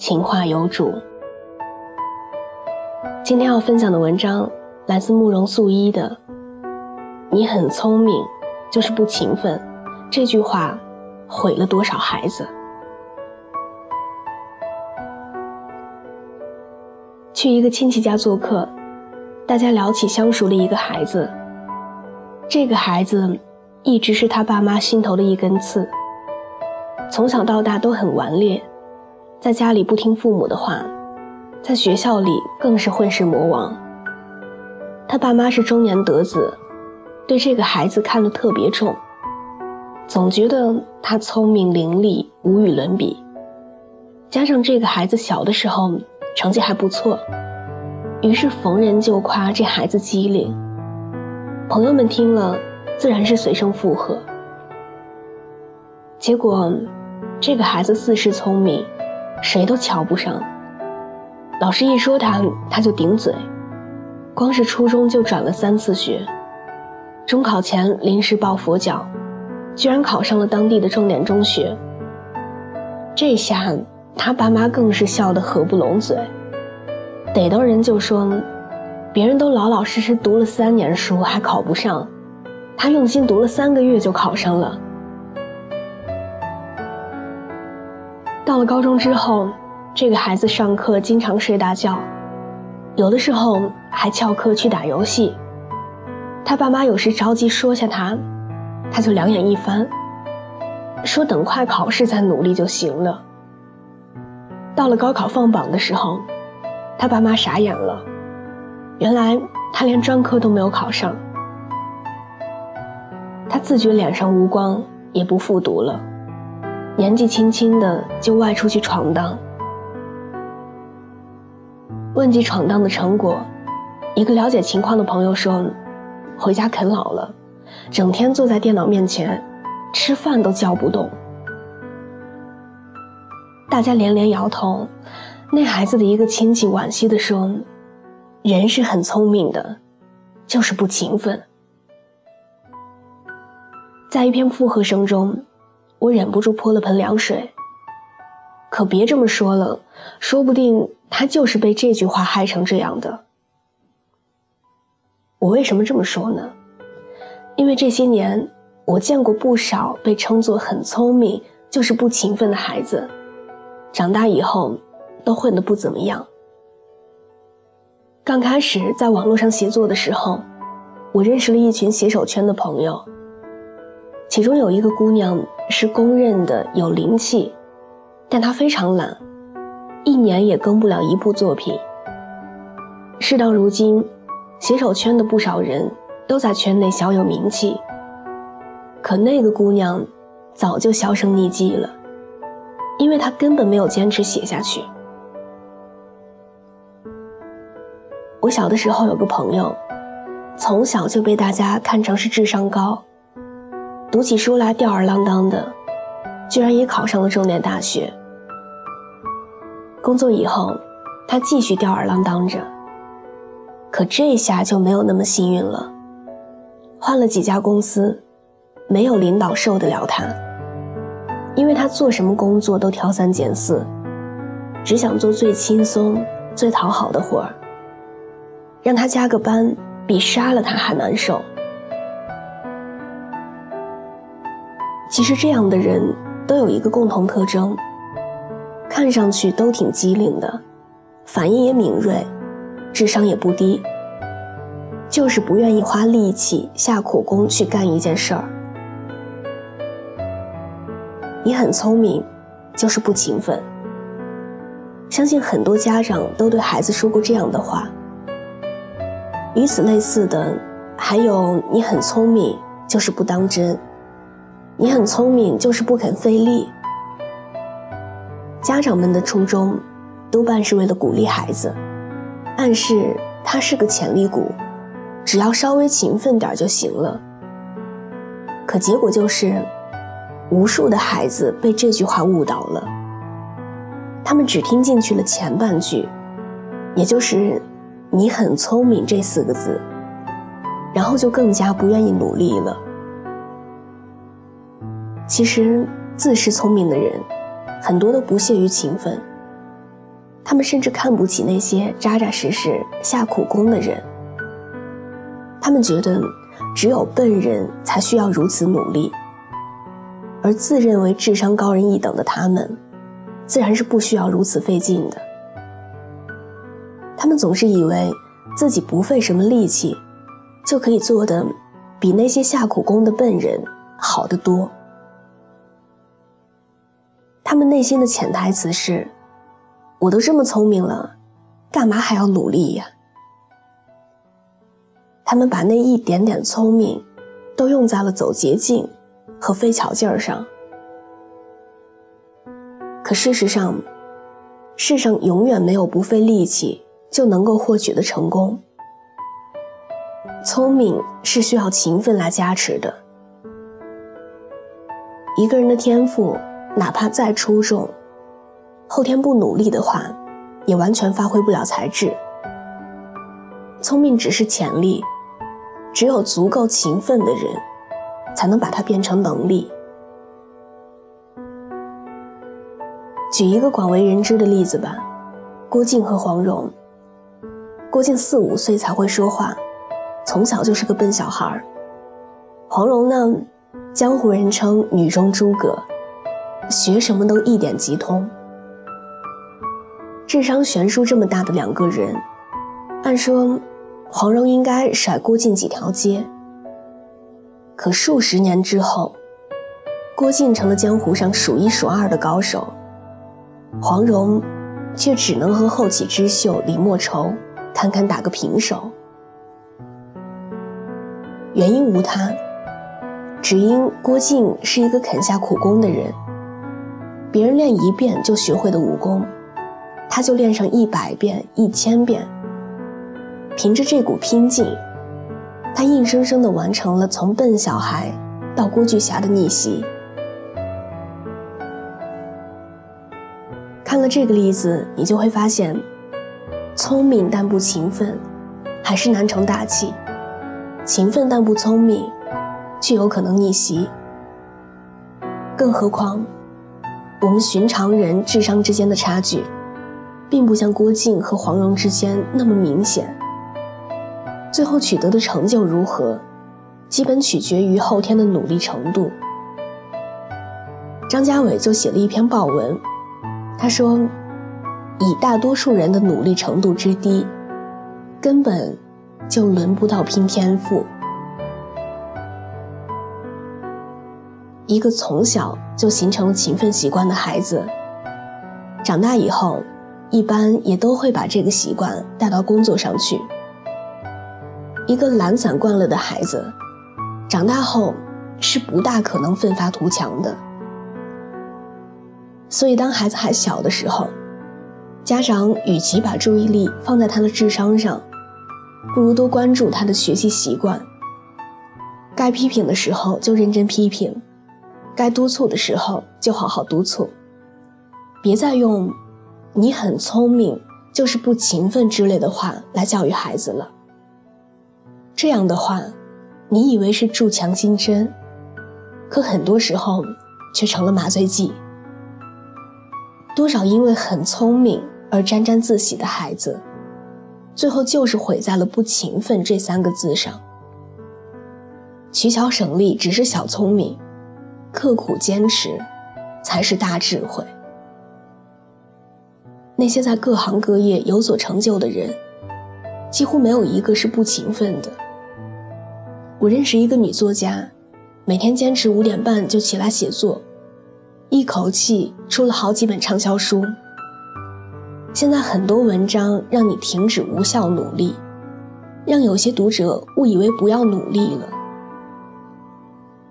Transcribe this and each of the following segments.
情话有主。今天要分享的文章来自慕容素一的“你很聪明，就是不勤奋”，这句话毁了多少孩子？去一个亲戚家做客，大家聊起相熟的一个孩子。这个孩子一直是他爸妈心头的一根刺，从小到大都很顽劣。在家里不听父母的话，在学校里更是混世魔王。他爸妈是中年得子，对这个孩子看得特别重，总觉得他聪明伶俐，无与伦比。加上这个孩子小的时候成绩还不错，于是逢人就夸这孩子机灵。朋友们听了，自然是随声附和。结果，这个孩子自恃聪明。谁都瞧不上，老师一说他，他就顶嘴。光是初中就转了三次学，中考前临时抱佛脚，居然考上了当地的重点中学。这下他爸妈更是笑得合不拢嘴，逮到人就说，别人都老老实实读了三年书还考不上，他用心读了三个月就考上了。到了高中之后，这个孩子上课经常睡大觉，有的时候还翘课去打游戏。他爸妈有时着急说下他，他就两眼一翻，说等快考试再努力就行了。到了高考放榜的时候，他爸妈傻眼了，原来他连专科都没有考上。他自觉脸上无光，也不复读了。年纪轻轻的就外出去闯荡。问及闯荡的成果，一个了解情况的朋友说：“回家啃老了，整天坐在电脑面前，吃饭都叫不动。”大家连连摇头。那孩子的一个亲戚惋惜地说：“人是很聪明的，就是不勤奋。”在一篇附和声中。我忍不住泼了盆凉水。可别这么说了，说不定他就是被这句话害成这样的。我为什么这么说呢？因为这些年我见过不少被称作很聪明就是不勤奋的孩子，长大以后都混得不怎么样。刚开始在网络上写作的时候，我认识了一群写手圈的朋友，其中有一个姑娘。是公认的有灵气，但她非常懒，一年也更不了一部作品。事到如今，写手圈的不少人都在圈内小有名气，可那个姑娘早就销声匿迹了，因为她根本没有坚持写下去。我小的时候有个朋友，从小就被大家看成是智商高。读起书来吊儿郎当的，居然也考上了重点大学。工作以后，他继续吊儿郎当着。可这下就没有那么幸运了，换了几家公司，没有领导受得了他，因为他做什么工作都挑三拣四，只想做最轻松、最讨好的活儿，让他加个班比杀了他还难受。其实这样的人都有一个共同特征，看上去都挺机灵的，反应也敏锐，智商也不低，就是不愿意花力气下苦功去干一件事儿。你很聪明，就是不勤奋。相信很多家长都对孩子说过这样的话。与此类似的，还有你很聪明，就是不当真。你很聪明，就是不肯费力。家长们的初衷，多半是为了鼓励孩子，暗示他是个潜力股，只要稍微勤奋点就行了。可结果就是，无数的孩子被这句话误导了，他们只听进去了前半句，也就是“你很聪明”这四个字，然后就更加不愿意努力了。其实，自恃聪明的人，很多都不屑于勤奋。他们甚至看不起那些扎扎实实下苦功的人。他们觉得，只有笨人才需要如此努力，而自认为智商高人一等的他们，自然是不需要如此费劲的。他们总是以为自己不费什么力气，就可以做的比那些下苦功的笨人好得多。他们内心的潜台词是：“我都这么聪明了，干嘛还要努力呀？”他们把那一点点聪明，都用在了走捷径和费巧劲儿上。可事实上，世上永远没有不费力气就能够获取的成功。聪明是需要勤奋来加持的。一个人的天赋。哪怕再出众，后天不努力的话，也完全发挥不了才智。聪明只是潜力，只有足够勤奋的人，才能把它变成能力。举一个广为人知的例子吧，郭靖和黄蓉。郭靖四五岁才会说话，从小就是个笨小孩。黄蓉呢，江湖人称女中诸葛。学什么都一点即通，智商悬殊这么大的两个人，按说黄蓉应该甩郭靖几条街。可数十年之后，郭靖成了江湖上数一数二的高手，黄蓉却只能和后起之秀李莫愁堪堪打个平手。原因无他，只因郭靖是一个肯下苦功的人。别人练一遍就学会的武功，他就练上一百遍、一千遍。凭着这股拼劲，他硬生生地完成了从笨小孩到郭巨侠的逆袭。看了这个例子，你就会发现，聪明但不勤奋，还是难成大器；勤奋但不聪明，却有可能逆袭。更何况。我们寻常人智商之间的差距，并不像郭靖和黄蓉之间那么明显。最后取得的成就如何，基本取决于后天的努力程度。张家伟就写了一篇报文，他说：“以大多数人的努力程度之低，根本就轮不到拼天赋。”一个从小就形成了勤奋习惯的孩子，长大以后，一般也都会把这个习惯带到工作上去。一个懒散惯了的孩子，长大后是不大可能奋发图强的。所以，当孩子还小的时候，家长与其把注意力放在他的智商上，不如多关注他的学习习惯。该批评的时候就认真批评。该督促的时候就好好督促，别再用“你很聪明就是不勤奋”之类的话来教育孩子了。这样的话，你以为是助强心针，可很多时候却成了麻醉剂。多少因为很聪明而沾沾自喜的孩子，最后就是毁在了“不勤奋”这三个字上。取巧省力只是小聪明。刻苦坚持，才是大智慧。那些在各行各业有所成就的人，几乎没有一个是不勤奋的。我认识一个女作家，每天坚持五点半就起来写作，一口气出了好几本畅销书。现在很多文章让你停止无效努力，让有些读者误以为不要努力了。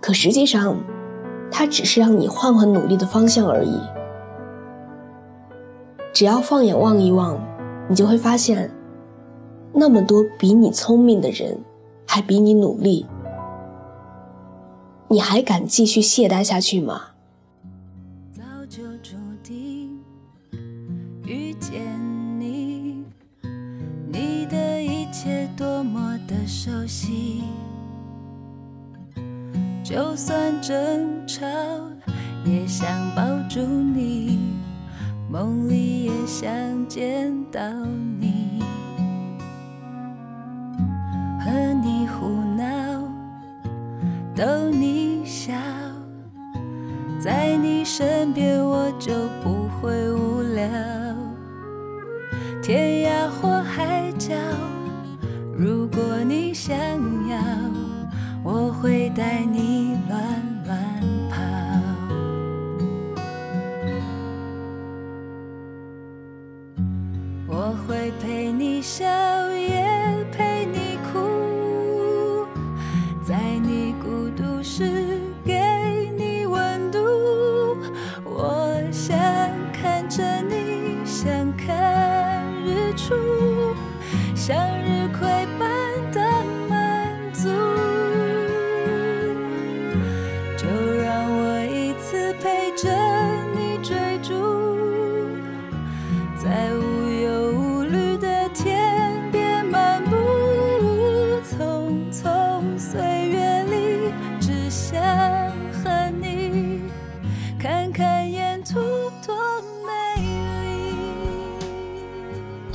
可实际上，它只是让你换换努力的方向而已。只要放眼望一望，你就会发现，那么多比你聪明的人，还比你努力，你还敢继续懈怠下去吗？早就注定遇见你，你的一切多么的熟悉，就算争吵，也想抱住你。梦里也想见到你，和你胡闹，逗你笑，在你身边我就不会无聊。天涯或海角，如果你想要，我会带你乱乱跑。我会陪你笑，也陪你哭。在你孤。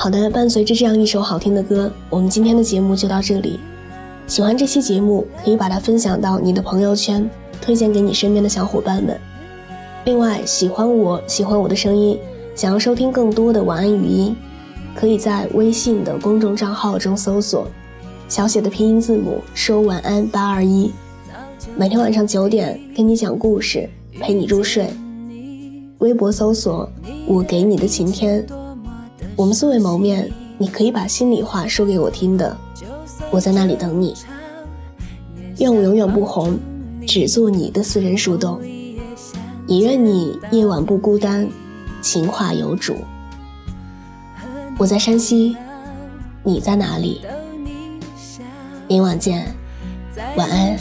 好的，伴随着这样一首好听的歌，我们今天的节目就到这里。喜欢这期节目，可以把它分享到你的朋友圈，推荐给你身边的小伙伴们。另外，喜欢我喜欢我的声音，想要收听更多的晚安语音，可以在微信的公众账号中搜索小写的拼音字母说晚安八二一，每天晚上九点跟你讲故事，陪你入睡。微博搜索我给你的晴天。我们素未谋面，你可以把心里话说给我听的，我在那里等你。愿我永远不红，只做你的私人树洞。也愿你夜晚不孤单，情话有主。我在山西，你在哪里？明晚见，晚安。